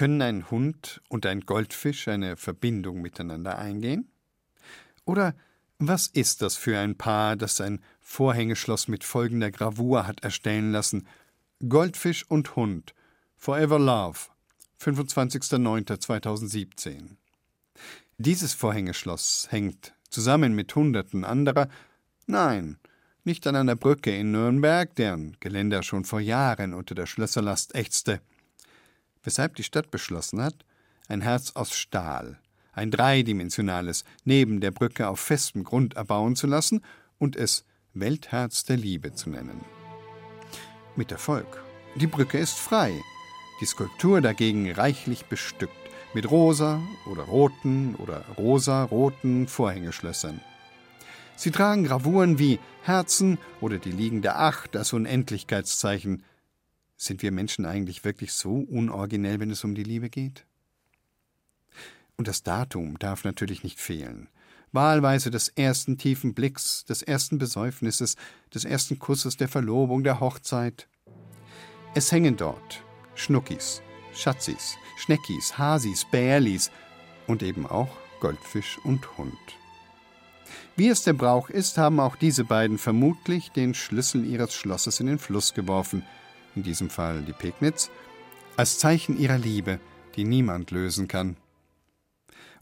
Können ein Hund und ein Goldfisch eine Verbindung miteinander eingehen? Oder was ist das für ein Paar, das ein Vorhängeschloss mit folgender Gravur hat erstellen lassen? Goldfisch und Hund. Forever Love. 25.09.2017. Dieses Vorhängeschloss hängt zusammen mit Hunderten anderer, nein, nicht an einer Brücke in Nürnberg, deren Geländer schon vor Jahren unter der Schlösserlast ächzte, weshalb die Stadt beschlossen hat, ein Herz aus Stahl, ein dreidimensionales, neben der Brücke auf festem Grund erbauen zu lassen und es Weltherz der Liebe zu nennen. Mit Erfolg. Die Brücke ist frei, die Skulptur dagegen reichlich bestückt mit rosa oder roten oder rosa-roten Vorhängeschlössern. Sie tragen Gravuren wie Herzen oder die liegende Acht, das Unendlichkeitszeichen. Sind wir Menschen eigentlich wirklich so unoriginell, wenn es um die Liebe geht? Und das Datum darf natürlich nicht fehlen. Wahlweise des ersten tiefen Blicks, des ersten Besäufnisses, des ersten Kusses, der Verlobung, der Hochzeit. Es hängen dort Schnuckis, Schatzis, Schneckis, Hasis, Bärlis und eben auch Goldfisch und Hund. Wie es der Brauch ist, haben auch diese beiden vermutlich den Schlüssel ihres Schlosses in den Fluss geworfen, in diesem Fall die Pegnitz, als Zeichen ihrer Liebe, die niemand lösen kann.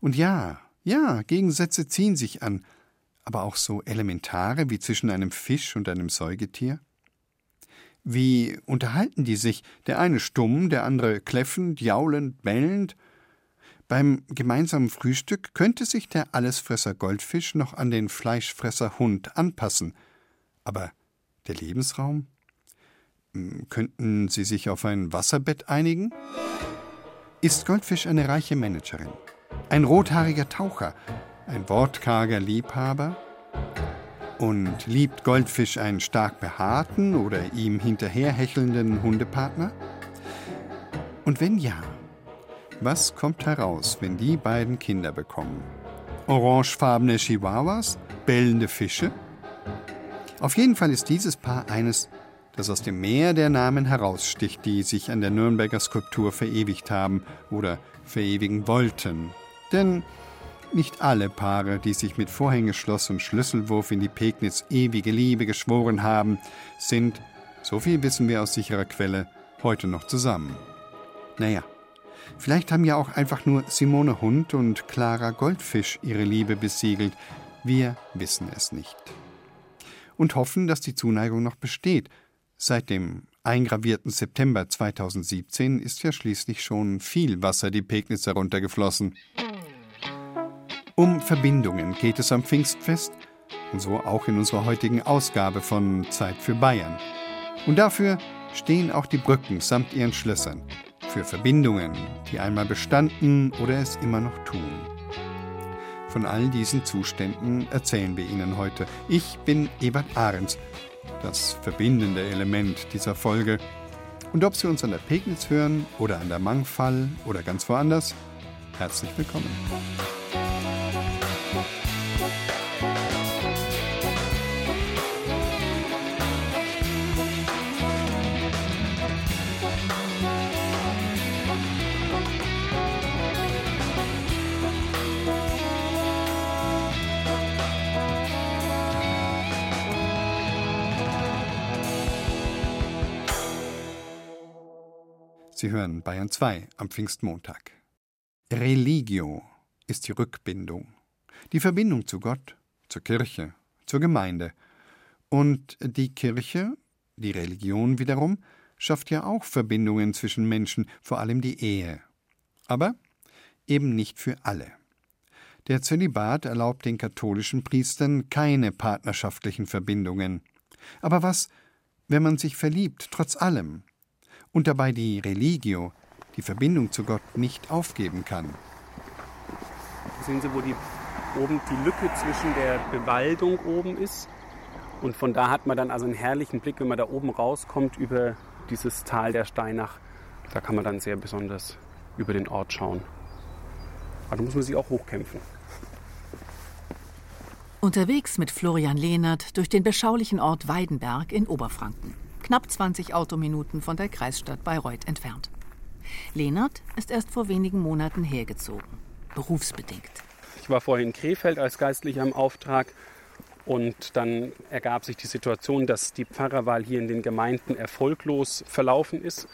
Und ja, ja, Gegensätze ziehen sich an, aber auch so elementare wie zwischen einem Fisch und einem Säugetier? Wie unterhalten die sich, der eine stumm, der andere kläffend, jaulend, bellend? Beim gemeinsamen Frühstück könnte sich der Allesfresser Goldfisch noch an den Fleischfresser Hund anpassen. Aber der Lebensraum? Hm, könnten sie sich auf ein Wasserbett einigen? Ist Goldfisch eine reiche Managerin? Ein rothaariger Taucher? Ein wortkarger Liebhaber? Und liebt Goldfisch einen stark behaarten oder ihm hinterherhechelnden Hundepartner? Und wenn ja, was kommt heraus, wenn die beiden Kinder bekommen? Orangefarbene Chihuahuas? Bellende Fische? Auf jeden Fall ist dieses Paar eines, das aus dem Meer der Namen heraussticht, die sich an der Nürnberger Skulptur verewigt haben oder verewigen wollten. Denn nicht alle Paare, die sich mit Vorhängeschloss und Schlüsselwurf in die Pegnitz ewige Liebe geschworen haben, sind, so viel wissen wir aus sicherer Quelle, heute noch zusammen. Naja, vielleicht haben ja auch einfach nur Simone Hund und Clara Goldfisch ihre Liebe besiegelt. Wir wissen es nicht. Und hoffen, dass die Zuneigung noch besteht. Seit dem eingravierten September 2017 ist ja schließlich schon viel Wasser die Pegnitz heruntergeflossen. Um Verbindungen geht es am Pfingstfest und so auch in unserer heutigen Ausgabe von Zeit für Bayern. Und dafür stehen auch die Brücken samt ihren Schlössern. Für Verbindungen, die einmal bestanden oder es immer noch tun. Von all diesen Zuständen erzählen wir Ihnen heute. Ich bin Ebert Ahrens, das verbindende Element dieser Folge. Und ob Sie uns an der Pegnitz hören oder an der Mangfall oder ganz woanders, herzlich willkommen. Sie hören Bayern 2 am Pfingstmontag. Religio ist die Rückbindung, die Verbindung zu Gott, zur Kirche, zur Gemeinde. Und die Kirche, die Religion wiederum, schafft ja auch Verbindungen zwischen Menschen, vor allem die Ehe. Aber eben nicht für alle. Der Zölibat erlaubt den katholischen Priestern keine partnerschaftlichen Verbindungen. Aber was, wenn man sich verliebt, trotz allem, und dabei die Religio, die Verbindung zu Gott, nicht aufgeben kann. Sehen Sie, wo die, oben die Lücke zwischen der Bewaldung oben ist? Und von da hat man dann also einen herrlichen Blick, wenn man da oben rauskommt über dieses Tal der Steinach. Da kann man dann sehr besonders über den Ort schauen. Aber da muss man sich auch hochkämpfen. Unterwegs mit Florian Lehnert durch den beschaulichen Ort Weidenberg in Oberfranken knapp 20 Autominuten von der Kreisstadt Bayreuth entfernt. Lehnert ist erst vor wenigen Monaten hergezogen, berufsbedingt. Ich war vorher in Krefeld als Geistlicher im Auftrag und dann ergab sich die Situation, dass die Pfarrerwahl hier in den Gemeinden erfolglos verlaufen ist.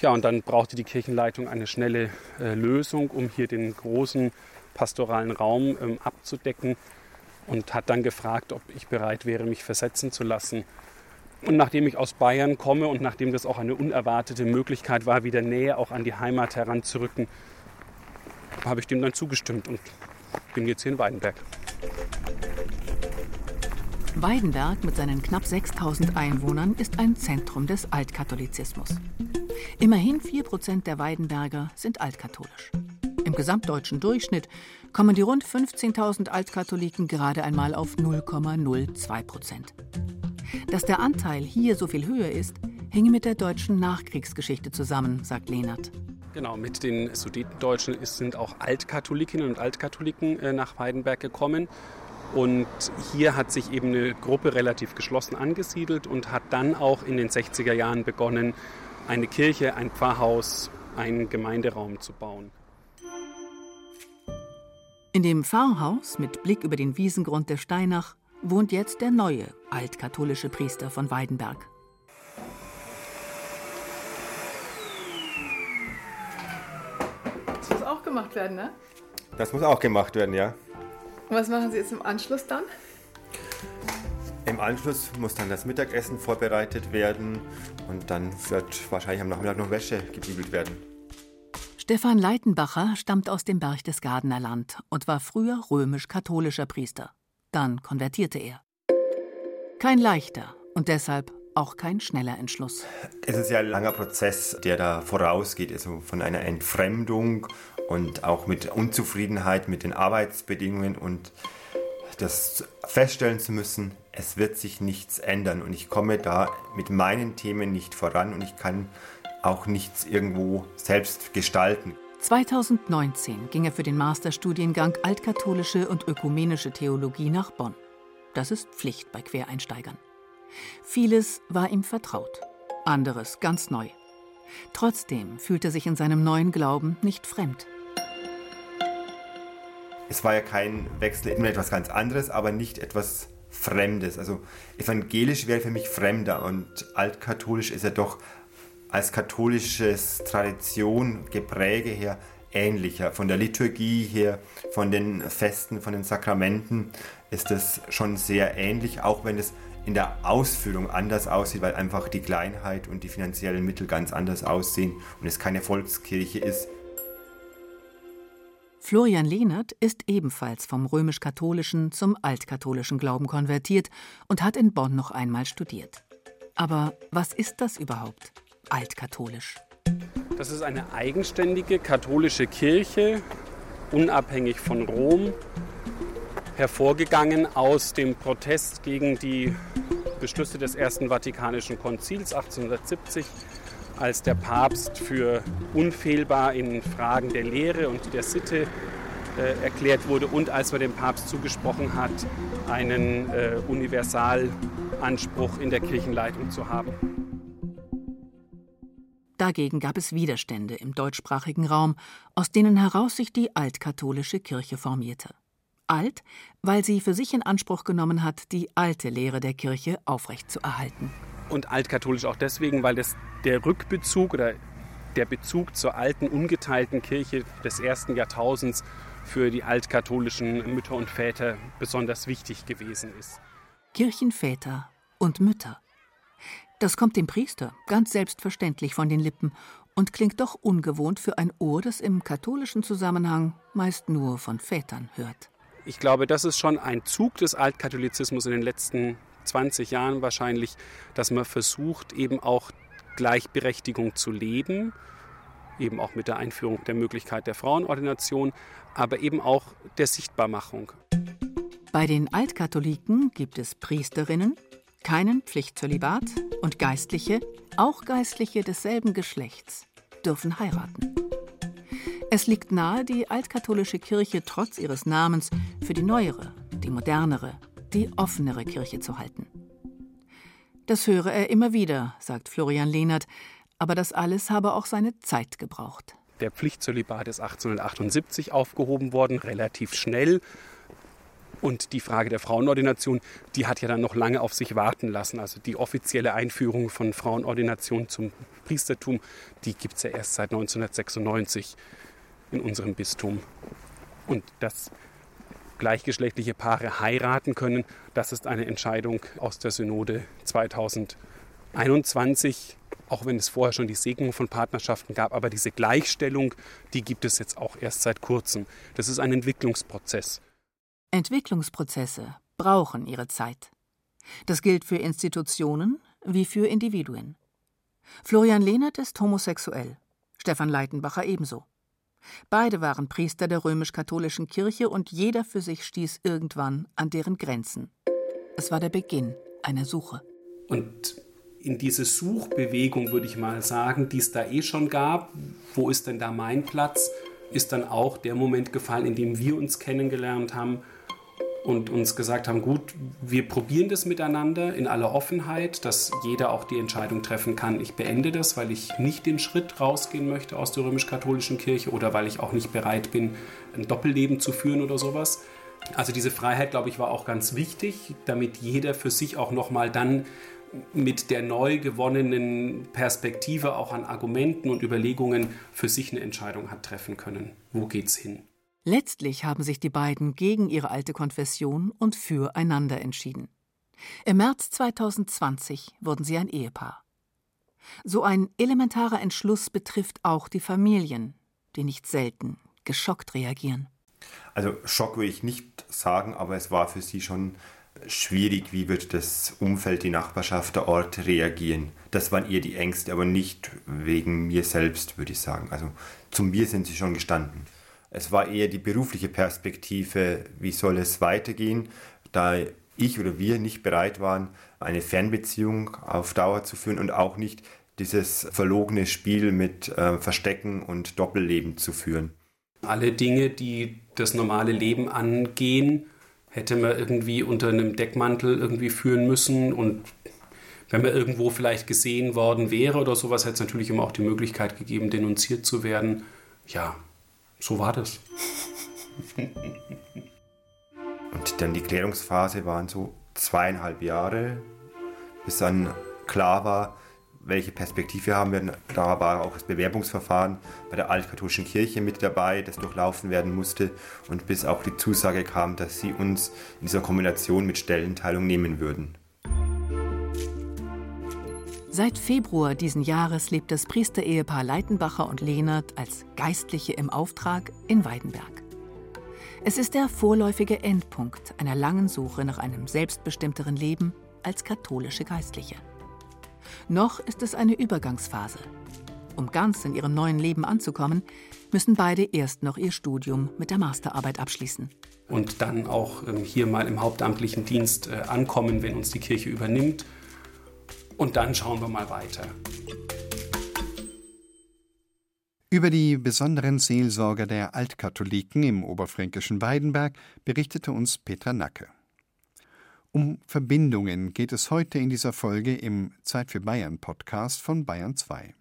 Ja, und dann brauchte die Kirchenleitung eine schnelle äh, Lösung, um hier den großen pastoralen Raum ähm, abzudecken und hat dann gefragt, ob ich bereit wäre, mich versetzen zu lassen. Und nachdem ich aus Bayern komme und nachdem das auch eine unerwartete Möglichkeit war, wieder näher auch an die Heimat heranzurücken, habe ich dem dann zugestimmt und bin jetzt hier in Weidenberg. Weidenberg mit seinen knapp 6000 Einwohnern ist ein Zentrum des Altkatholizismus. Immerhin 4% der Weidenberger sind altkatholisch. Im gesamtdeutschen Durchschnitt kommen die rund 15.000 Altkatholiken gerade einmal auf 0,02 Prozent. Dass der Anteil hier so viel höher ist, hänge mit der deutschen Nachkriegsgeschichte zusammen, sagt Lehnert. Genau, mit den Sudetendeutschen sind auch Altkatholikinnen und Altkatholiken äh, nach Weidenberg gekommen. Und hier hat sich eben eine Gruppe relativ geschlossen angesiedelt und hat dann auch in den 60er Jahren begonnen, eine Kirche, ein Pfarrhaus, einen Gemeinderaum zu bauen. In dem Pfarrhaus mit Blick über den Wiesengrund der Steinach wohnt jetzt der neue altkatholische Priester von Weidenberg. Das muss auch gemacht werden, ne? Das muss auch gemacht werden, ja. Und was machen Sie jetzt im Anschluss dann? Im Anschluss muss dann das Mittagessen vorbereitet werden und dann wird wahrscheinlich am Nachmittag noch Wäsche gebügelt werden. Stefan Leitenbacher stammt aus dem Berchtesgadener Land und war früher römisch-katholischer Priester. Dann konvertierte er. Kein leichter und deshalb auch kein schneller Entschluss. Es ist ja ein langer Prozess, der da vorausgeht, also von einer Entfremdung und auch mit Unzufriedenheit mit den Arbeitsbedingungen und das feststellen zu müssen, es wird sich nichts ändern und ich komme da mit meinen Themen nicht voran und ich kann auch nichts irgendwo selbst gestalten. 2019 ging er für den Masterstudiengang Altkatholische und Ökumenische Theologie nach Bonn. Das ist Pflicht bei Quereinsteigern. Vieles war ihm vertraut, anderes ganz neu. Trotzdem fühlt er sich in seinem neuen Glauben nicht fremd. Es war ja kein Wechsel in etwas ganz anderes, aber nicht etwas Fremdes. Also evangelisch wäre für mich fremder und altkatholisch ist ja doch als katholisches Tradition, Gepräge her ähnlicher. Von der Liturgie her, von den Festen, von den Sakramenten ist es schon sehr ähnlich, auch wenn es in der Ausführung anders aussieht, weil einfach die Kleinheit und die finanziellen Mittel ganz anders aussehen und es keine Volkskirche ist. Florian Lehnert ist ebenfalls vom römisch-katholischen zum altkatholischen Glauben konvertiert und hat in Bonn noch einmal studiert. Aber was ist das überhaupt, altkatholisch? Das ist eine eigenständige katholische Kirche, unabhängig von Rom, hervorgegangen aus dem Protest gegen die Beschlüsse des Ersten Vatikanischen Konzils 1870 als der Papst für unfehlbar in Fragen der Lehre und der Sitte äh, erklärt wurde und als man dem Papst zugesprochen hat, einen äh, Universalanspruch in der Kirchenleitung zu haben. Dagegen gab es Widerstände im deutschsprachigen Raum, aus denen heraus sich die altkatholische Kirche formierte. Alt, weil sie für sich in Anspruch genommen hat, die alte Lehre der Kirche aufrechtzuerhalten und altkatholisch auch deswegen, weil das der Rückbezug oder der Bezug zur alten, ungeteilten Kirche des ersten Jahrtausends für die altkatholischen Mütter und Väter besonders wichtig gewesen ist. Kirchenväter und Mütter. Das kommt dem Priester ganz selbstverständlich von den Lippen und klingt doch ungewohnt für ein Ohr, das im katholischen Zusammenhang meist nur von Vätern hört. Ich glaube, das ist schon ein Zug des Altkatholizismus in den letzten 20 Jahren wahrscheinlich, dass man versucht, eben auch Gleichberechtigung zu leben, eben auch mit der Einführung der Möglichkeit der Frauenordination, aber eben auch der Sichtbarmachung. Bei den Altkatholiken gibt es Priesterinnen, keinen Pflichtzölibat und Geistliche, auch Geistliche desselben Geschlechts, dürfen heiraten. Es liegt nahe, die altkatholische Kirche trotz ihres Namens für die neuere, die modernere, die offenere Kirche zu halten. Das höre er immer wieder, sagt Florian Lehnert, Aber das alles habe auch seine Zeit gebraucht. Der Pflichtzölibat ist 1878 aufgehoben worden, relativ schnell. Und die Frage der Frauenordination, die hat ja dann noch lange auf sich warten lassen. Also die offizielle Einführung von Frauenordination zum Priestertum, die gibt es ja erst seit 1996 in unserem Bistum. Und dass gleichgeschlechtliche Paare heiraten können, das ist eine Entscheidung aus der Synode 2021 auch wenn es vorher schon die Segnung von Partnerschaften gab, aber diese Gleichstellung, die gibt es jetzt auch erst seit kurzem. Das ist ein Entwicklungsprozess. Entwicklungsprozesse brauchen ihre Zeit. Das gilt für Institutionen wie für Individuen. Florian Lehnert ist homosexuell, Stefan Leitenbacher ebenso. Beide waren Priester der römisch-katholischen Kirche und jeder für sich stieß irgendwann an deren Grenzen. Es war der Beginn einer Suche. Und in diese Suchbewegung, würde ich mal sagen, die es da eh schon gab, wo ist denn da mein Platz, ist dann auch der Moment gefallen, in dem wir uns kennengelernt haben und uns gesagt haben, gut, wir probieren das miteinander in aller Offenheit, dass jeder auch die Entscheidung treffen kann, ich beende das, weil ich nicht den Schritt rausgehen möchte aus der römisch-katholischen Kirche oder weil ich auch nicht bereit bin, ein Doppelleben zu führen oder sowas. Also diese Freiheit, glaube ich, war auch ganz wichtig, damit jeder für sich auch nochmal dann mit der neu gewonnenen Perspektive auch an Argumenten und Überlegungen für sich eine Entscheidung hat treffen können. Wo geht's hin? Letztlich haben sich die beiden gegen ihre alte Konfession und füreinander entschieden. Im März 2020 wurden sie ein Ehepaar. So ein elementarer Entschluss betrifft auch die Familien, die nicht selten geschockt reagieren. Also Schock will ich nicht sagen, aber es war für sie schon schwierig, wie wird das Umfeld, die Nachbarschaft, der Ort reagieren. Das waren eher die Ängste, aber nicht wegen mir selbst, würde ich sagen. Also zum mir sind sie schon gestanden. Es war eher die berufliche Perspektive, wie soll es weitergehen, da ich oder wir nicht bereit waren, eine Fernbeziehung auf Dauer zu führen und auch nicht dieses verlogene Spiel mit äh, Verstecken und Doppelleben zu führen. Alle Dinge, die das normale Leben angehen, hätte man irgendwie unter einem Deckmantel irgendwie führen müssen und wenn man irgendwo vielleicht gesehen worden wäre oder sowas, hätte es natürlich immer auch die Möglichkeit gegeben, denunziert zu werden. Ja, so war das. und dann die Klärungsphase waren so zweieinhalb Jahre, bis dann klar war, welche Perspektive haben wir. Da war auch das Bewerbungsverfahren bei der altkatholischen Kirche mit dabei, das durchlaufen werden musste und bis auch die Zusage kam, dass sie uns in dieser Kombination mit Stellenteilung nehmen würden. Seit Februar diesen Jahres lebt das Priesterehepaar Leitenbacher und Lehnert als Geistliche im Auftrag in Weidenberg. Es ist der vorläufige Endpunkt einer langen Suche nach einem selbstbestimmteren Leben als katholische Geistliche. Noch ist es eine Übergangsphase. Um ganz in ihrem neuen Leben anzukommen, müssen beide erst noch ihr Studium mit der Masterarbeit abschließen. Und dann auch ähm, hier mal im hauptamtlichen Dienst äh, ankommen, wenn uns die Kirche übernimmt. Und dann schauen wir mal weiter. Über die besonderen Seelsorger der Altkatholiken im oberfränkischen Weidenberg berichtete uns Petra Nacke. Um Verbindungen geht es heute in dieser Folge im Zeit für Bayern Podcast von Bayern 2.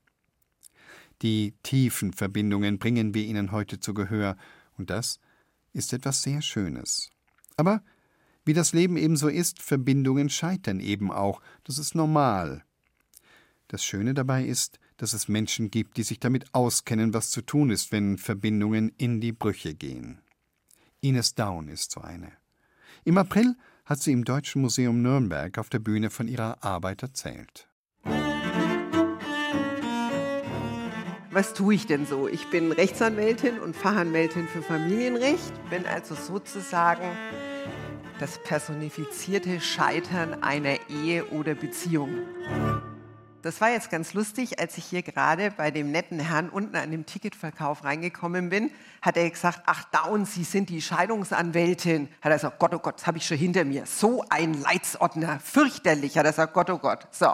Die tiefen Verbindungen bringen wir Ihnen heute zu Gehör, und das ist etwas sehr Schönes. Aber wie das Leben eben so ist, Verbindungen scheitern eben auch, das ist normal. Das Schöne dabei ist, dass es Menschen gibt, die sich damit auskennen, was zu tun ist, wenn Verbindungen in die Brüche gehen. Ines Down ist so eine. Im April hat sie im Deutschen Museum Nürnberg auf der Bühne von ihrer Arbeit erzählt. Was tue ich denn so? Ich bin Rechtsanwältin und Fachanwältin für Familienrecht, bin also sozusagen das personifizierte Scheitern einer Ehe oder Beziehung. Das war jetzt ganz lustig, als ich hier gerade bei dem netten Herrn unten an dem Ticketverkauf reingekommen bin, hat er gesagt, ach Down, Sie sind die Scheidungsanwältin. Hat er gesagt, Gott, oh Gott, das habe ich schon hinter mir. So ein Leitsordner, fürchterlich. Hat er gesagt, Gott, oh Gott. So.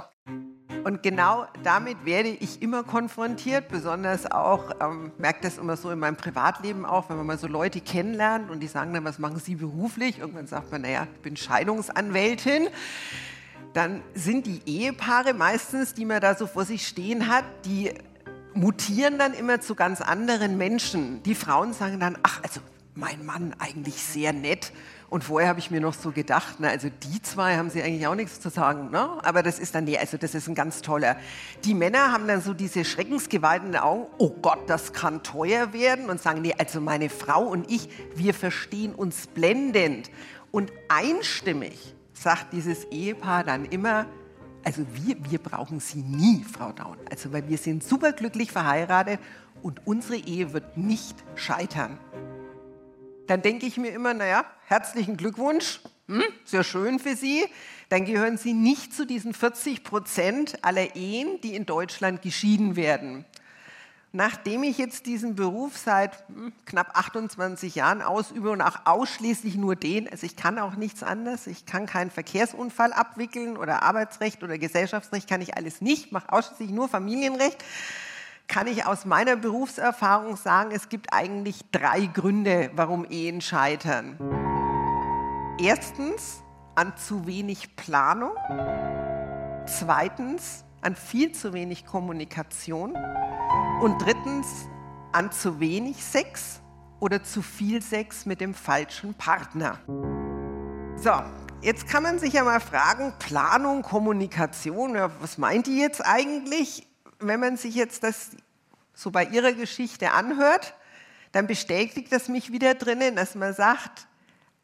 Und genau damit werde ich immer konfrontiert, besonders auch, ähm, merkt das immer so in meinem Privatleben auch, wenn man mal so Leute kennenlernt und die sagen dann, was machen Sie beruflich? Irgendwann sagt man, naja, ich bin Scheidungsanwältin dann sind die Ehepaare meistens, die man da so vor sich stehen hat, die mutieren dann immer zu ganz anderen Menschen. Die Frauen sagen dann, ach, also mein Mann eigentlich sehr nett. Und vorher habe ich mir noch so gedacht, na, also die zwei haben sie eigentlich auch nichts zu sagen. Ne? Aber das ist dann, nee, also das ist ein ganz toller. Die Männer haben dann so diese schreckensgeweihten Augen, oh Gott, das kann teuer werden. Und sagen, nee, also meine Frau und ich, wir verstehen uns blendend. Und einstimmig sagt dieses Ehepaar dann immer, also wir, wir brauchen sie nie, Frau Daun. Also weil wir sind superglücklich verheiratet und unsere Ehe wird nicht scheitern. Dann denke ich mir immer, naja, herzlichen Glückwunsch, hm, sehr schön für Sie. Dann gehören Sie nicht zu diesen 40 Prozent aller Ehen, die in Deutschland geschieden werden. Nachdem ich jetzt diesen Beruf seit hm, knapp 28 Jahren ausübe und auch ausschließlich nur den, also ich kann auch nichts anderes, ich kann keinen Verkehrsunfall abwickeln oder Arbeitsrecht oder Gesellschaftsrecht, kann ich alles nicht, mache ausschließlich nur Familienrecht, kann ich aus meiner Berufserfahrung sagen, es gibt eigentlich drei Gründe, warum Ehen scheitern. Erstens an zu wenig Planung, zweitens an viel zu wenig Kommunikation und drittens an zu wenig Sex oder zu viel Sex mit dem falschen Partner. So, jetzt kann man sich ja mal fragen, Planung, Kommunikation, ja, was meint die jetzt eigentlich? Wenn man sich jetzt das so bei ihrer Geschichte anhört, dann bestätigt das mich wieder drinnen, dass man sagt,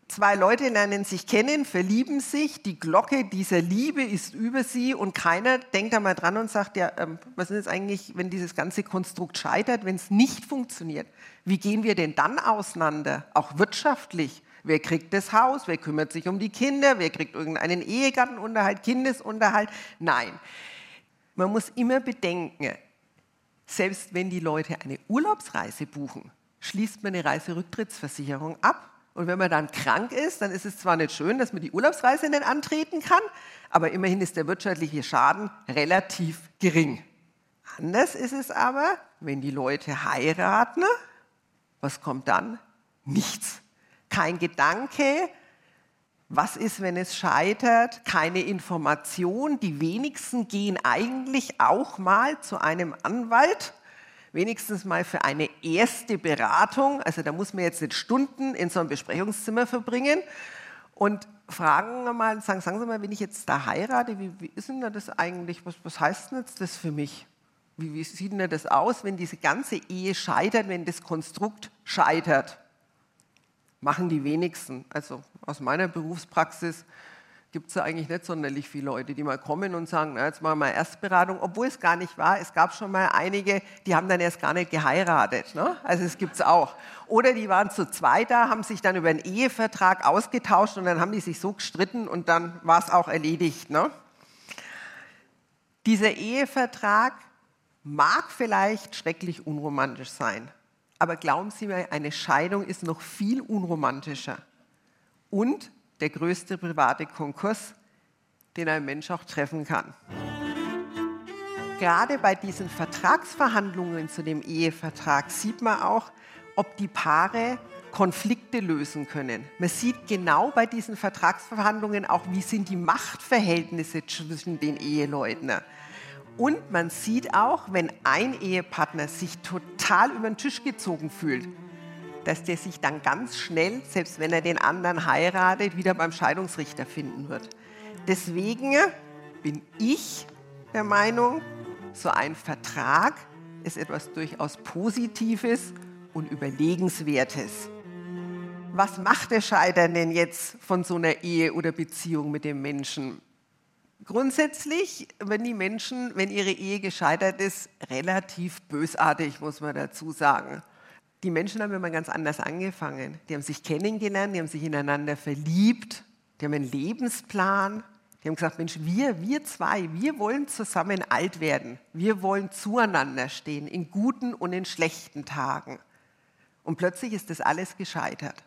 Zwei Leute lernen sich kennen, verlieben sich, die Glocke dieser Liebe ist über sie und keiner denkt da mal dran und sagt, ja, ähm, was ist eigentlich, wenn dieses ganze Konstrukt scheitert, wenn es nicht funktioniert? Wie gehen wir denn dann auseinander, auch wirtschaftlich? Wer kriegt das Haus? Wer kümmert sich um die Kinder? Wer kriegt irgendeinen Ehegattenunterhalt, Kindesunterhalt? Nein. Man muss immer bedenken, selbst wenn die Leute eine Urlaubsreise buchen, schließt man eine Reiserücktrittsversicherung ab und wenn man dann krank ist, dann ist es zwar nicht schön, dass man die Urlaubsreise nicht antreten kann, aber immerhin ist der wirtschaftliche Schaden relativ gering. Anders ist es aber, wenn die Leute heiraten, was kommt dann? Nichts. Kein Gedanke, was ist, wenn es scheitert? Keine Information. Die wenigsten gehen eigentlich auch mal zu einem Anwalt wenigstens mal für eine erste Beratung, also da muss man jetzt nicht Stunden in so einem Besprechungszimmer verbringen und fragen mal, sagen, sagen Sie mal, wenn ich jetzt da heirate, wie, wie ist denn das eigentlich, was, was heißt denn jetzt das für mich? Wie, wie sieht denn das aus, wenn diese ganze Ehe scheitert, wenn das Konstrukt scheitert? Machen die wenigsten. Also aus meiner Berufspraxis gibt es ja eigentlich nicht sonderlich viele Leute, die mal kommen und sagen, na, jetzt machen wir mal Erstberatung, obwohl es gar nicht war. Es gab schon mal einige, die haben dann erst gar nicht geheiratet. Ne? Also es gibt es auch. Oder die waren zu zweit da, haben sich dann über einen Ehevertrag ausgetauscht und dann haben die sich so gestritten und dann war es auch erledigt. Ne? Dieser Ehevertrag mag vielleicht schrecklich unromantisch sein, aber glauben Sie mir, eine Scheidung ist noch viel unromantischer. Und der größte private Konkurs, den ein Mensch auch treffen kann. Gerade bei diesen Vertragsverhandlungen zu dem Ehevertrag sieht man auch, ob die Paare Konflikte lösen können. Man sieht genau bei diesen Vertragsverhandlungen auch, wie sind die Machtverhältnisse zwischen den Eheleuten. Und man sieht auch, wenn ein Ehepartner sich total über den Tisch gezogen fühlt, dass der sich dann ganz schnell, selbst wenn er den anderen heiratet, wieder beim Scheidungsrichter finden wird. Deswegen bin ich der Meinung, so ein Vertrag ist etwas durchaus Positives und Überlegenswertes. Was macht der Scheitern denn jetzt von so einer Ehe oder Beziehung mit dem Menschen? Grundsätzlich, wenn die Menschen, wenn ihre Ehe gescheitert ist, relativ bösartig, muss man dazu sagen die Menschen haben immer ganz anders angefangen. Die haben sich kennengelernt, die haben sich ineinander verliebt, die haben einen Lebensplan. Die haben gesagt, Mensch, wir, wir zwei, wir wollen zusammen alt werden. Wir wollen zueinander stehen, in guten und in schlechten Tagen. Und plötzlich ist das alles gescheitert.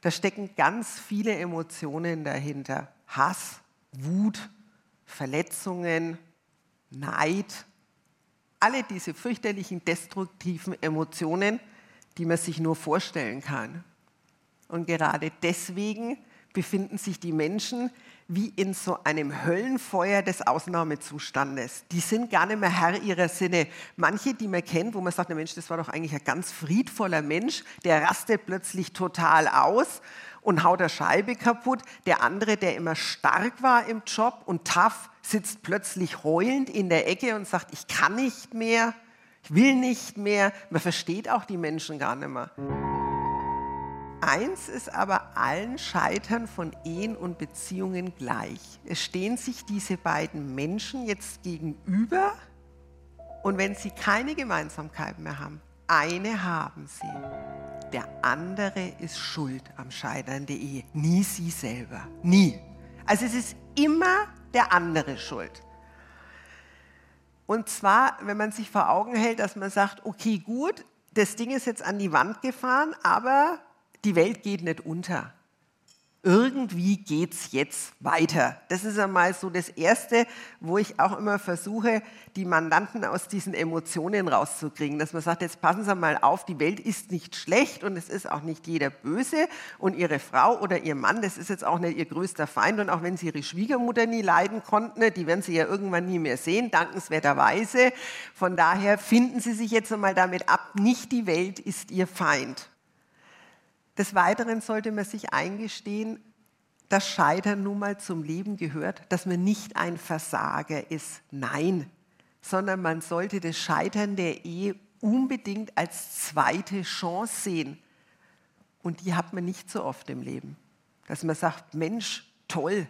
Da stecken ganz viele Emotionen dahinter. Hass, Wut, Verletzungen, Neid, alle diese fürchterlichen, destruktiven Emotionen, die man sich nur vorstellen kann. Und gerade deswegen befinden sich die Menschen, wie in so einem Höllenfeuer des Ausnahmezustandes. Die sind gar nicht mehr Herr ihrer Sinne. Manche, die man kennt, wo man sagt, Mensch, das war doch eigentlich ein ganz friedvoller Mensch, der rastet plötzlich total aus und haut der Scheibe kaputt. Der andere, der immer stark war im Job und tough, sitzt plötzlich heulend in der Ecke und sagt, ich kann nicht mehr, ich will nicht mehr. Man versteht auch die Menschen gar nicht mehr. Eins ist aber allen Scheitern von Ehen und Beziehungen gleich. Es stehen sich diese beiden Menschen jetzt gegenüber und wenn sie keine Gemeinsamkeiten mehr haben, eine haben sie. Der andere ist schuld am Scheitern der Ehe, nie sie selber, nie. Also es ist immer der andere schuld. Und zwar, wenn man sich vor Augen hält, dass man sagt, okay, gut, das Ding ist jetzt an die Wand gefahren, aber die Welt geht nicht unter. Irgendwie geht es jetzt weiter. Das ist einmal so das Erste, wo ich auch immer versuche, die Mandanten aus diesen Emotionen rauszukriegen. Dass man sagt, jetzt passen Sie mal auf, die Welt ist nicht schlecht und es ist auch nicht jeder böse und Ihre Frau oder Ihr Mann, das ist jetzt auch nicht Ihr größter Feind. Und auch wenn Sie Ihre Schwiegermutter nie leiden konnten, die werden Sie ja irgendwann nie mehr sehen, dankenswerterweise. Von daher finden Sie sich jetzt einmal damit ab, nicht die Welt ist Ihr Feind. Des Weiteren sollte man sich eingestehen, dass Scheitern nun mal zum Leben gehört, dass man nicht ein Versager ist. Nein, sondern man sollte das Scheitern der Ehe unbedingt als zweite Chance sehen. Und die hat man nicht so oft im Leben. Dass man sagt, Mensch, toll,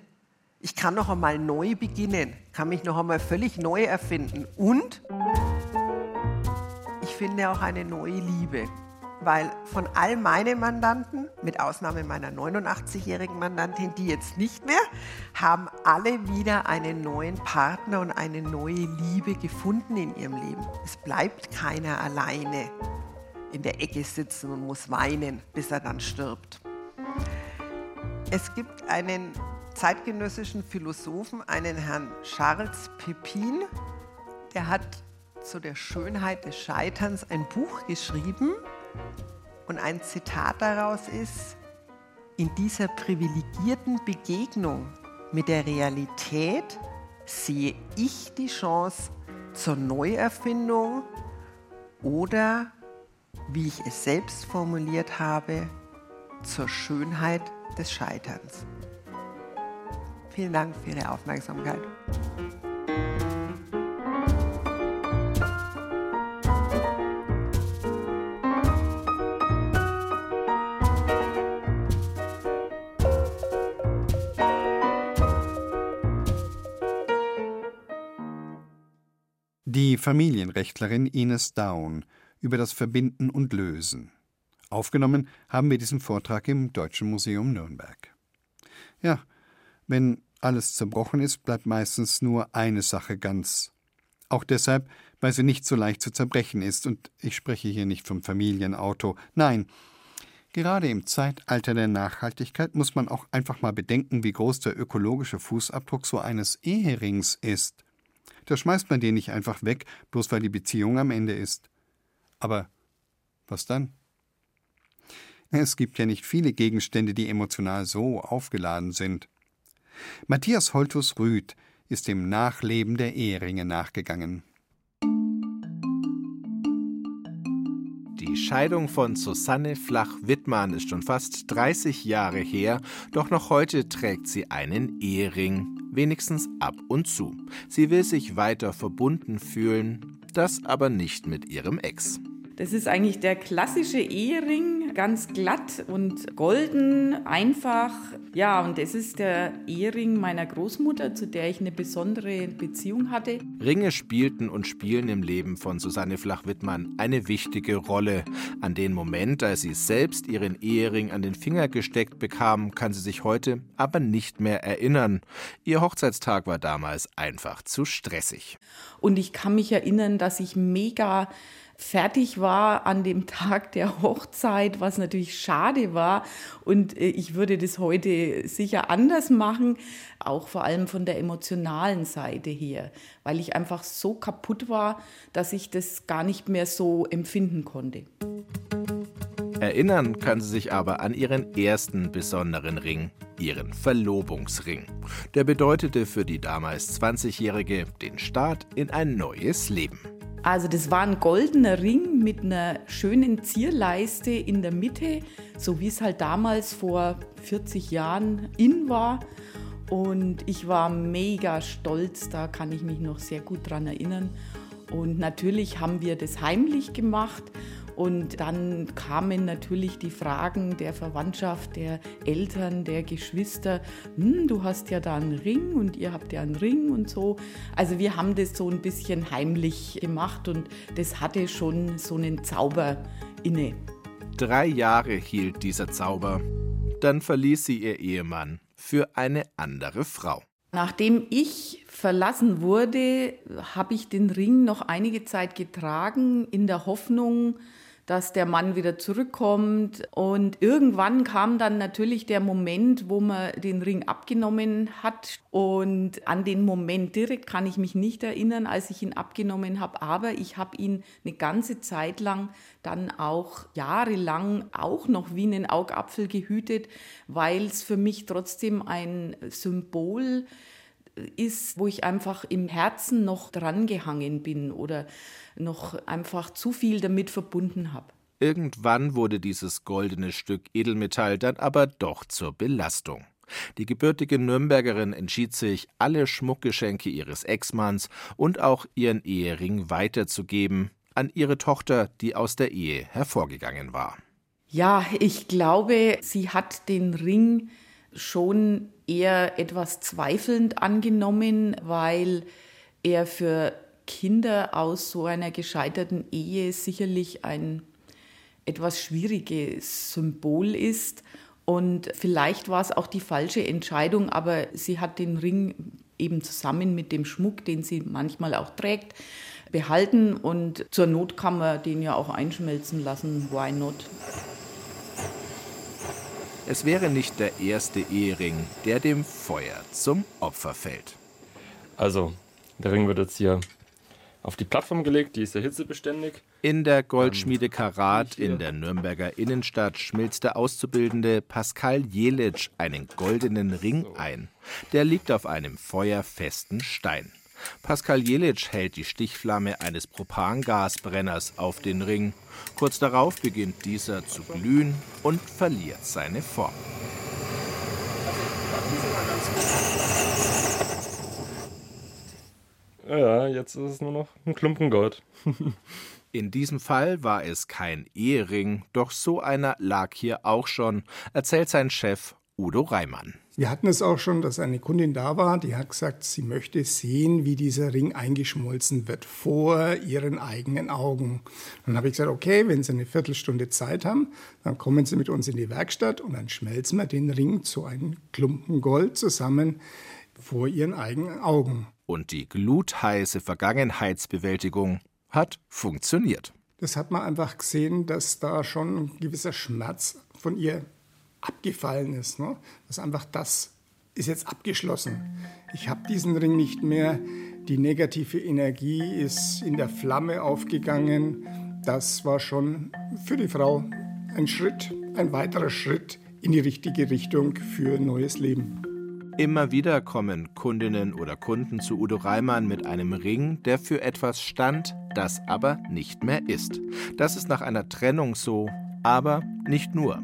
ich kann noch einmal neu beginnen, kann mich noch einmal völlig neu erfinden. Und ich finde auch eine neue Liebe weil von all meinen Mandanten, mit Ausnahme meiner 89-jährigen Mandantin, die jetzt nicht mehr, haben alle wieder einen neuen Partner und eine neue Liebe gefunden in ihrem Leben. Es bleibt keiner alleine in der Ecke sitzen und muss weinen, bis er dann stirbt. Es gibt einen zeitgenössischen Philosophen, einen Herrn Charles Pepin, der hat zu der Schönheit des Scheiterns ein Buch geschrieben, und ein Zitat daraus ist, in dieser privilegierten Begegnung mit der Realität sehe ich die Chance zur Neuerfindung oder, wie ich es selbst formuliert habe, zur Schönheit des Scheiterns. Vielen Dank für Ihre Aufmerksamkeit. Familienrechtlerin Ines Daun über das Verbinden und Lösen. Aufgenommen haben wir diesen Vortrag im Deutschen Museum Nürnberg. Ja, wenn alles zerbrochen ist, bleibt meistens nur eine Sache ganz. Auch deshalb, weil sie nicht so leicht zu zerbrechen ist, und ich spreche hier nicht vom Familienauto. Nein, gerade im Zeitalter der Nachhaltigkeit muss man auch einfach mal bedenken, wie groß der ökologische Fußabdruck so eines Eherings ist. Da schmeißt man den nicht einfach weg, bloß weil die Beziehung am Ende ist. Aber was dann? Es gibt ja nicht viele Gegenstände, die emotional so aufgeladen sind. Matthias Holtus Rüth ist dem Nachleben der Eheringe nachgegangen. Die Scheidung von Susanne Flach-Wittmann ist schon fast 30 Jahre her, doch noch heute trägt sie einen Ehering wenigstens ab und zu. Sie will sich weiter verbunden fühlen, das aber nicht mit ihrem Ex. Das ist eigentlich der klassische Ehering, ganz glatt und golden, einfach. Ja, und das ist der Ehering meiner Großmutter, zu der ich eine besondere Beziehung hatte. Ringe spielten und spielen im Leben von Susanne Flach-Wittmann eine wichtige Rolle. An den Moment, als sie selbst ihren Ehering an den Finger gesteckt bekam, kann sie sich heute aber nicht mehr erinnern. Ihr Hochzeitstag war damals einfach zu stressig. Und ich kann mich erinnern, dass ich mega fertig war an dem Tag der Hochzeit, was natürlich schade war. Und äh, ich würde das heute sicher anders machen, auch vor allem von der emotionalen Seite her, weil ich einfach so kaputt war, dass ich das gar nicht mehr so empfinden konnte. Erinnern kann sie sich aber an ihren ersten besonderen Ring, ihren Verlobungsring. Der bedeutete für die damals 20-Jährige den Start in ein neues Leben. Also das war ein goldener Ring mit einer schönen Zierleiste in der Mitte, so wie es halt damals vor 40 Jahren in war. Und ich war mega stolz, da kann ich mich noch sehr gut dran erinnern. Und natürlich haben wir das heimlich gemacht. Und dann kamen natürlich die Fragen der Verwandtschaft, der Eltern, der Geschwister. Hm, du hast ja da einen Ring und ihr habt ja einen Ring und so. Also wir haben das so ein bisschen heimlich gemacht und das hatte schon so einen Zauber inne. Drei Jahre hielt dieser Zauber. Dann verließ sie ihr Ehemann für eine andere Frau. Nachdem ich verlassen wurde, habe ich den Ring noch einige Zeit getragen, in der Hoffnung, dass der Mann wieder zurückkommt. Und irgendwann kam dann natürlich der Moment, wo man den Ring abgenommen hat. Und an den Moment direkt kann ich mich nicht erinnern, als ich ihn abgenommen habe. Aber ich habe ihn eine ganze Zeit lang, dann auch jahrelang, auch noch wie einen Augapfel gehütet, weil es für mich trotzdem ein Symbol ist, wo ich einfach im Herzen noch drangehangen bin oder noch einfach zu viel damit verbunden habe. Irgendwann wurde dieses goldene Stück Edelmetall dann aber doch zur Belastung. Die gebürtige Nürnbergerin entschied sich, alle Schmuckgeschenke ihres Ex-Manns und auch ihren Ehering weiterzugeben an ihre Tochter, die aus der Ehe hervorgegangen war. Ja, ich glaube, sie hat den Ring schon eher etwas zweifelnd angenommen, weil er für Kinder aus so einer gescheiterten Ehe sicherlich ein etwas schwieriges Symbol ist. Und vielleicht war es auch die falsche Entscheidung, aber sie hat den Ring eben zusammen mit dem Schmuck, den sie manchmal auch trägt, behalten. Und zur Not kann man den ja auch einschmelzen lassen. Why not? Es wäre nicht der erste Ehering, der dem Feuer zum Opfer fällt. Also, der Ring wird jetzt hier auf die Plattform gelegt, die ist ja hitzebeständig. In der Goldschmiede Karat in der Nürnberger Innenstadt schmilzt der Auszubildende Pascal Jelic einen goldenen Ring ein. Der liegt auf einem feuerfesten Stein. Pascal Jelic hält die Stichflamme eines Propangasbrenners auf den Ring. Kurz darauf beginnt dieser zu glühen und verliert seine Form. Ja, jetzt ist es nur noch ein Klumpen Gold. In diesem Fall war es kein Ehering, doch so einer lag hier auch schon, erzählt sein Chef Udo Reimann. Wir hatten es auch schon, dass eine Kundin da war, die hat gesagt, sie möchte sehen, wie dieser Ring eingeschmolzen wird vor ihren eigenen Augen. Dann habe ich gesagt, okay, wenn Sie eine Viertelstunde Zeit haben, dann kommen Sie mit uns in die Werkstatt und dann schmelzen wir den Ring zu einem Klumpen Gold zusammen vor Ihren eigenen Augen und die glutheiße Vergangenheitsbewältigung hat funktioniert. Das hat man einfach gesehen, dass da schon ein gewisser Schmerz von ihr abgefallen ist. Ne? Dass einfach das ist jetzt abgeschlossen. Ich habe diesen Ring nicht mehr. Die negative Energie ist in der Flamme aufgegangen. Das war schon für die Frau ein Schritt, ein weiterer Schritt in die richtige Richtung für ein neues Leben. Immer wieder kommen Kundinnen oder Kunden zu Udo Reimann mit einem Ring, der für etwas stand, das aber nicht mehr ist. Das ist nach einer Trennung so, aber nicht nur.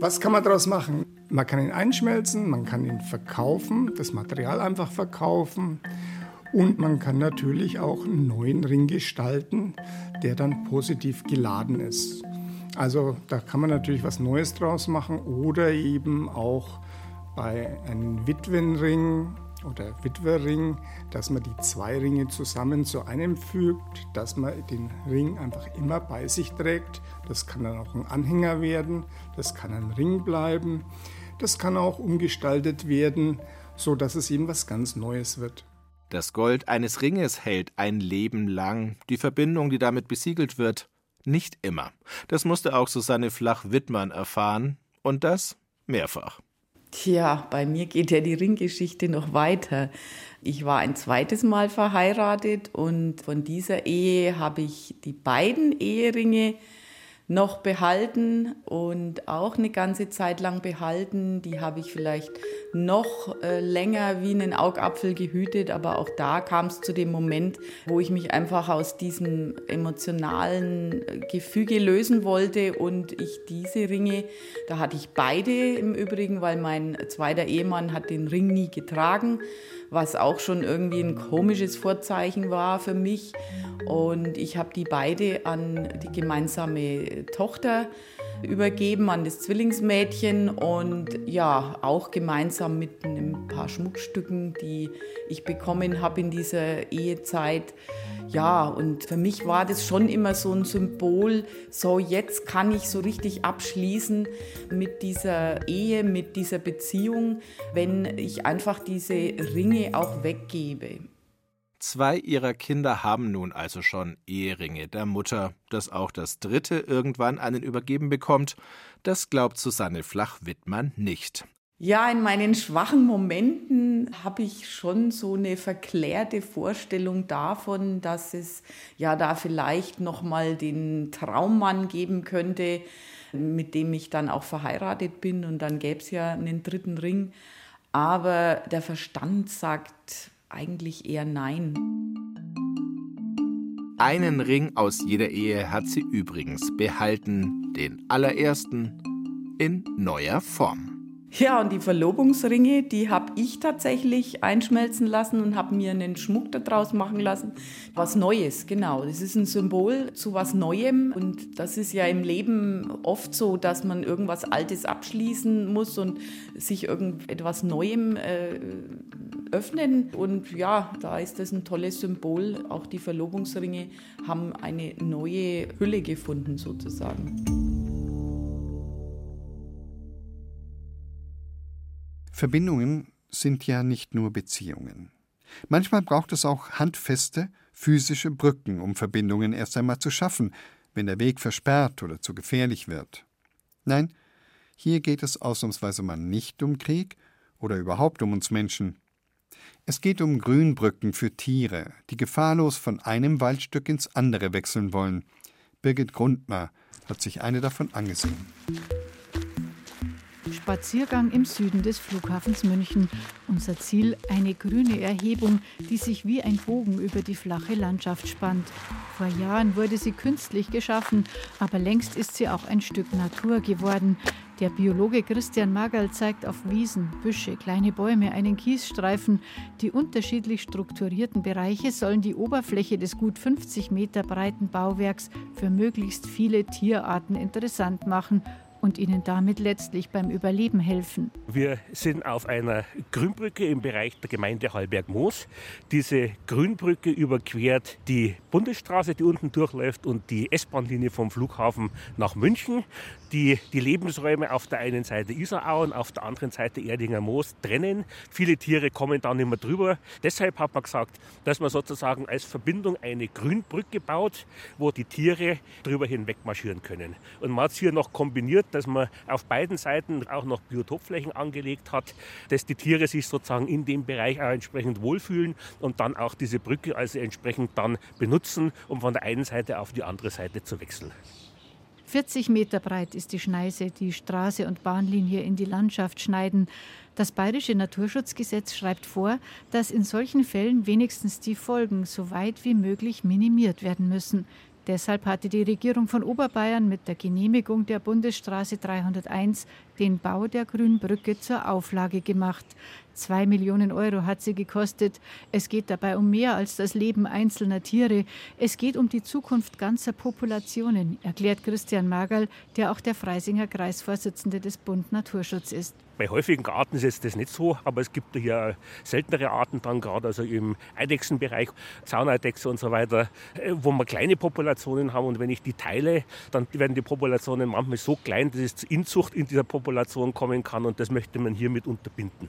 Was kann man daraus machen? Man kann ihn einschmelzen, man kann ihn verkaufen, das Material einfach verkaufen. Und man kann natürlich auch einen neuen Ring gestalten, der dann positiv geladen ist. Also da kann man natürlich was Neues draus machen oder eben auch bei einem Witwenring oder Witwerring, dass man die zwei Ringe zusammen zu einem fügt, dass man den Ring einfach immer bei sich trägt. Das kann dann auch ein Anhänger werden, das kann ein Ring bleiben, das kann auch umgestaltet werden, so dass es eben was ganz Neues wird. Das Gold eines Ringes hält ein Leben lang, die Verbindung, die damit besiegelt wird, nicht immer. Das musste auch Susanne Flach-Wittmann erfahren und das mehrfach. Tja, bei mir geht ja die Ringgeschichte noch weiter. Ich war ein zweites Mal verheiratet und von dieser Ehe habe ich die beiden Eheringe noch behalten und auch eine ganze Zeit lang behalten. Die habe ich vielleicht noch äh, länger wie einen Augapfel gehütet, aber auch da kam es zu dem Moment, wo ich mich einfach aus diesem emotionalen äh, Gefüge lösen wollte und ich diese Ringe, da hatte ich beide im Übrigen, weil mein zweiter Ehemann hat den Ring nie getragen was auch schon irgendwie ein komisches Vorzeichen war für mich. Und ich habe die beide an die gemeinsame Tochter übergeben, an das Zwillingsmädchen und ja, auch gemeinsam mit ein paar Schmuckstücken, die ich bekommen habe in dieser Ehezeit. Ja, und für mich war das schon immer so ein Symbol, so jetzt kann ich so richtig abschließen mit dieser Ehe, mit dieser Beziehung, wenn ich einfach diese Ringe auch weggebe. Zwei ihrer Kinder haben nun also schon Eheringe der Mutter. Dass auch das dritte irgendwann einen übergeben bekommt, das glaubt Susanne Flach-Wittmann nicht. Ja, in meinen schwachen Momenten habe ich schon so eine verklärte Vorstellung davon, dass es ja da vielleicht noch mal den Traummann geben könnte, mit dem ich dann auch verheiratet bin und dann gäbe es ja einen dritten Ring. Aber der Verstand sagt eigentlich eher nein. Einen Ring aus jeder Ehe hat sie übrigens behalten, den allerersten in neuer Form. Ja, und die Verlobungsringe, die habe ich tatsächlich einschmelzen lassen und habe mir einen Schmuck daraus machen lassen. Was Neues, genau. Das ist ein Symbol zu was Neuem. Und das ist ja im Leben oft so, dass man irgendwas Altes abschließen muss und sich irgendetwas Neuem äh, öffnen. Und ja, da ist das ein tolles Symbol. Auch die Verlobungsringe haben eine neue Hülle gefunden, sozusagen. Verbindungen sind ja nicht nur Beziehungen. Manchmal braucht es auch handfeste, physische Brücken, um Verbindungen erst einmal zu schaffen, wenn der Weg versperrt oder zu gefährlich wird. Nein, hier geht es ausnahmsweise mal nicht um Krieg oder überhaupt um uns Menschen. Es geht um Grünbrücken für Tiere, die gefahrlos von einem Waldstück ins andere wechseln wollen. Birgit Grundner hat sich eine davon angesehen. Spaziergang im Süden des Flughafens München. Unser Ziel eine grüne Erhebung, die sich wie ein Bogen über die flache Landschaft spannt. Vor Jahren wurde sie künstlich geschaffen, aber längst ist sie auch ein Stück Natur geworden. Der Biologe Christian Magerl zeigt auf Wiesen, Büsche, kleine Bäume, einen Kiesstreifen. Die unterschiedlich strukturierten Bereiche sollen die Oberfläche des gut 50 Meter breiten Bauwerks für möglichst viele Tierarten interessant machen und ihnen damit letztlich beim Überleben helfen. Wir sind auf einer Grünbrücke im Bereich der Gemeinde Hallberg-Moos. Diese Grünbrücke überquert die Bundesstraße, die unten durchläuft, und die S-Bahn-Linie vom Flughafen nach München die die Lebensräume auf der einen Seite Isarauen, auf der anderen Seite Erdinger Moos trennen. Viele Tiere kommen da nicht mehr drüber. Deshalb hat man gesagt, dass man sozusagen als Verbindung eine Grünbrücke baut, wo die Tiere drüber hinweg marschieren können. Und man hat es hier noch kombiniert, dass man auf beiden Seiten auch noch Biotopflächen angelegt hat, dass die Tiere sich sozusagen in dem Bereich auch entsprechend wohlfühlen und dann auch diese Brücke also entsprechend dann benutzen, um von der einen Seite auf die andere Seite zu wechseln. 40 Meter breit ist die Schneise, die Straße und Bahnlinie in die Landschaft schneiden. Das Bayerische Naturschutzgesetz schreibt vor, dass in solchen Fällen wenigstens die Folgen so weit wie möglich minimiert werden müssen. Deshalb hatte die Regierung von Oberbayern mit der Genehmigung der Bundesstraße 301 den Bau der Grünbrücke zur Auflage gemacht. Zwei Millionen Euro hat sie gekostet. Es geht dabei um mehr als das Leben einzelner Tiere. Es geht um die Zukunft ganzer Populationen, erklärt Christian Magerl, der auch der Freisinger Kreisvorsitzende des Bund Naturschutz ist. Bei häufigen Arten ist das nicht so, aber es gibt hier seltenere Arten dann gerade also im Eidechsenbereich, Zauneidechse und so weiter, äh, wo wir kleine Populationen haben und wenn ich die teile, dann werden die Populationen manchmal so klein, dass es zur Inzucht in dieser Population kommen kann und das möchte man hiermit unterbinden.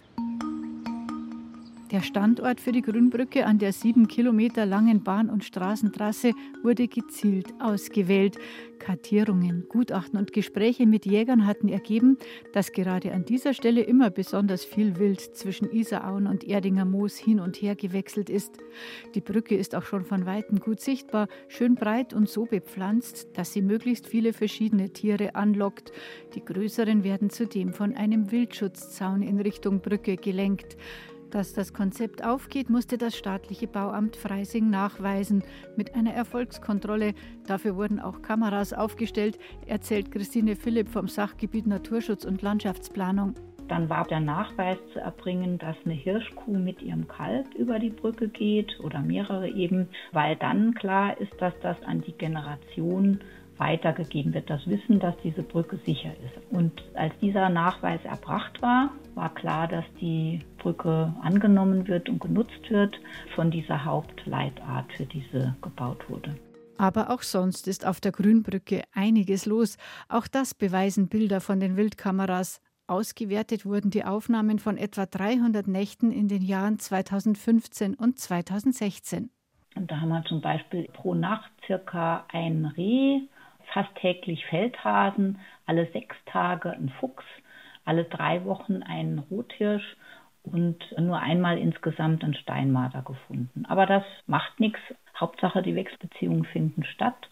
Der Standort für die Grünbrücke an der sieben Kilometer langen Bahn- und Straßentrasse wurde gezielt ausgewählt. Kartierungen, Gutachten und Gespräche mit Jägern hatten ergeben, dass gerade an dieser Stelle immer besonders viel Wild zwischen Isarauen und Erdinger Moos hin und her gewechselt ist. Die Brücke ist auch schon von weitem gut sichtbar, schön breit und so bepflanzt, dass sie möglichst viele verschiedene Tiere anlockt. Die größeren werden zudem von einem Wildschutzzaun in Richtung Brücke gelenkt. Dass das Konzept aufgeht, musste das staatliche Bauamt Freising nachweisen mit einer Erfolgskontrolle. Dafür wurden auch Kameras aufgestellt, erzählt Christine Philipp vom Sachgebiet Naturschutz und Landschaftsplanung. Dann war der Nachweis zu erbringen, dass eine Hirschkuh mit ihrem Kalb über die Brücke geht oder mehrere eben, weil dann klar ist, dass das an die Generation weitergegeben wird, das Wissen, dass diese Brücke sicher ist. Und als dieser Nachweis erbracht war, war klar, dass die Brücke angenommen wird und genutzt wird von dieser Hauptleitart, für diese gebaut wurde. Aber auch sonst ist auf der Grünbrücke einiges los. Auch das beweisen Bilder von den Wildkameras. Ausgewertet wurden die Aufnahmen von etwa 300 Nächten in den Jahren 2015 und 2016. Und da haben wir zum Beispiel pro Nacht circa ein Reh, fast täglich Feldhasen, alle sechs Tage ein Fuchs, alle drei Wochen ein Rothirsch und nur einmal insgesamt ein Steinmarder gefunden. Aber das macht nichts. Hauptsache, die Wechselbeziehungen finden statt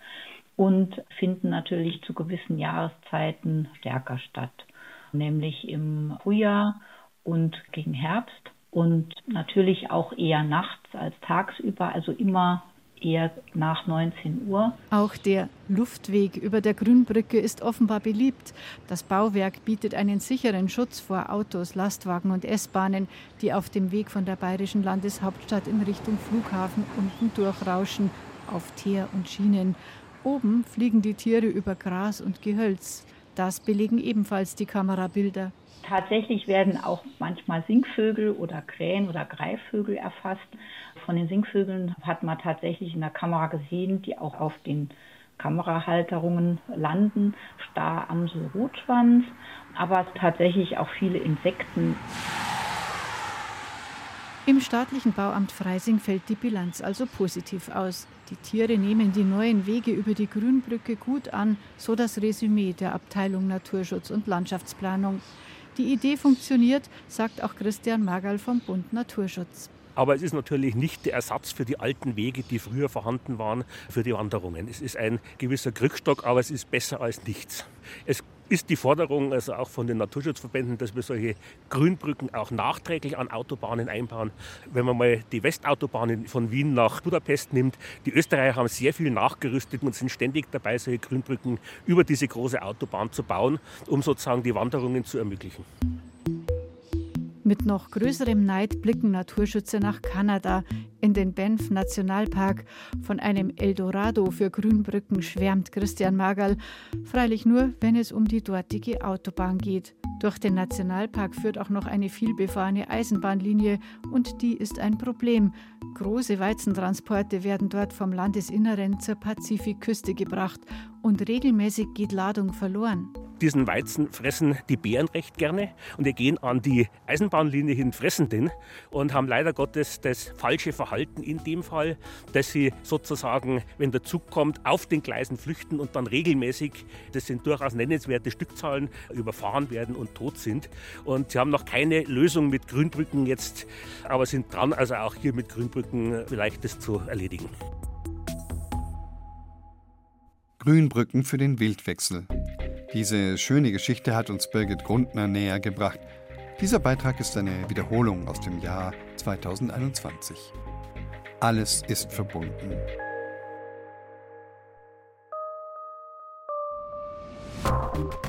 und finden natürlich zu gewissen Jahreszeiten stärker statt, nämlich im Frühjahr und gegen Herbst und natürlich auch eher nachts als tagsüber, also immer eher nach 19 Uhr. Auch der Luftweg über der Grünbrücke ist offenbar beliebt. Das Bauwerk bietet einen sicheren Schutz vor Autos, Lastwagen und S-Bahnen, die auf dem Weg von der bayerischen Landeshauptstadt in Richtung Flughafen unten durchrauschen, auf Teer und Schienen. Oben fliegen die Tiere über Gras und Gehölz. Das belegen ebenfalls die Kamerabilder. Tatsächlich werden auch manchmal Singvögel oder Krähen oder Greifvögel erfasst. Von den Singvögeln hat man tatsächlich in der Kamera gesehen, die auch auf den Kamerahalterungen landen. Star, Amsel, Rotschwanz, aber tatsächlich auch viele Insekten. Im staatlichen Bauamt Freising fällt die Bilanz also positiv aus. Die Tiere nehmen die neuen Wege über die Grünbrücke gut an, so das Resümee der Abteilung Naturschutz und Landschaftsplanung. Die Idee funktioniert, sagt auch Christian Magal vom Bund Naturschutz. Aber es ist natürlich nicht der Ersatz für die alten Wege, die früher vorhanden waren, für die Wanderungen. Es ist ein gewisser Krückstock, aber es ist besser als nichts. Es ist die Forderung also auch von den Naturschutzverbänden, dass wir solche Grünbrücken auch nachträglich an Autobahnen einbauen. Wenn man mal die Westautobahn von Wien nach Budapest nimmt, die Österreicher haben sehr viel nachgerüstet und sind ständig dabei, solche Grünbrücken über diese große Autobahn zu bauen, um sozusagen die Wanderungen zu ermöglichen. Mit noch größerem Neid blicken Naturschützer nach Kanada, in den Banff Nationalpark. Von einem Eldorado für Grünbrücken schwärmt Christian Magerl, freilich nur, wenn es um die dortige Autobahn geht. Durch den Nationalpark führt auch noch eine vielbefahrene Eisenbahnlinie und die ist ein Problem. Große Weizentransporte werden dort vom Landesinneren zur Pazifikküste gebracht und regelmäßig geht Ladung verloren diesen Weizen fressen die Bären recht gerne und die gehen an die Eisenbahnlinie hin, fressen den und haben leider Gottes das falsche Verhalten in dem Fall, dass sie sozusagen, wenn der Zug kommt, auf den Gleisen flüchten und dann regelmäßig, das sind durchaus nennenswerte Stückzahlen, überfahren werden und tot sind. Und sie haben noch keine Lösung mit Grünbrücken jetzt, aber sind dran, also auch hier mit Grünbrücken vielleicht das zu erledigen. Grünbrücken für den Wildwechsel. Diese schöne Geschichte hat uns Birgit Grundner näher gebracht. Dieser Beitrag ist eine Wiederholung aus dem Jahr 2021. Alles ist verbunden.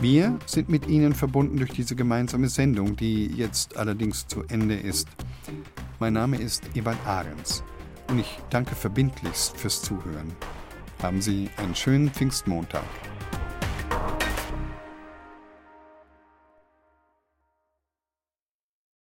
Wir sind mit Ihnen verbunden durch diese gemeinsame Sendung, die jetzt allerdings zu Ende ist. Mein Name ist Ewald Ahrens und ich danke verbindlichst fürs Zuhören. Haben Sie einen schönen Pfingstmontag.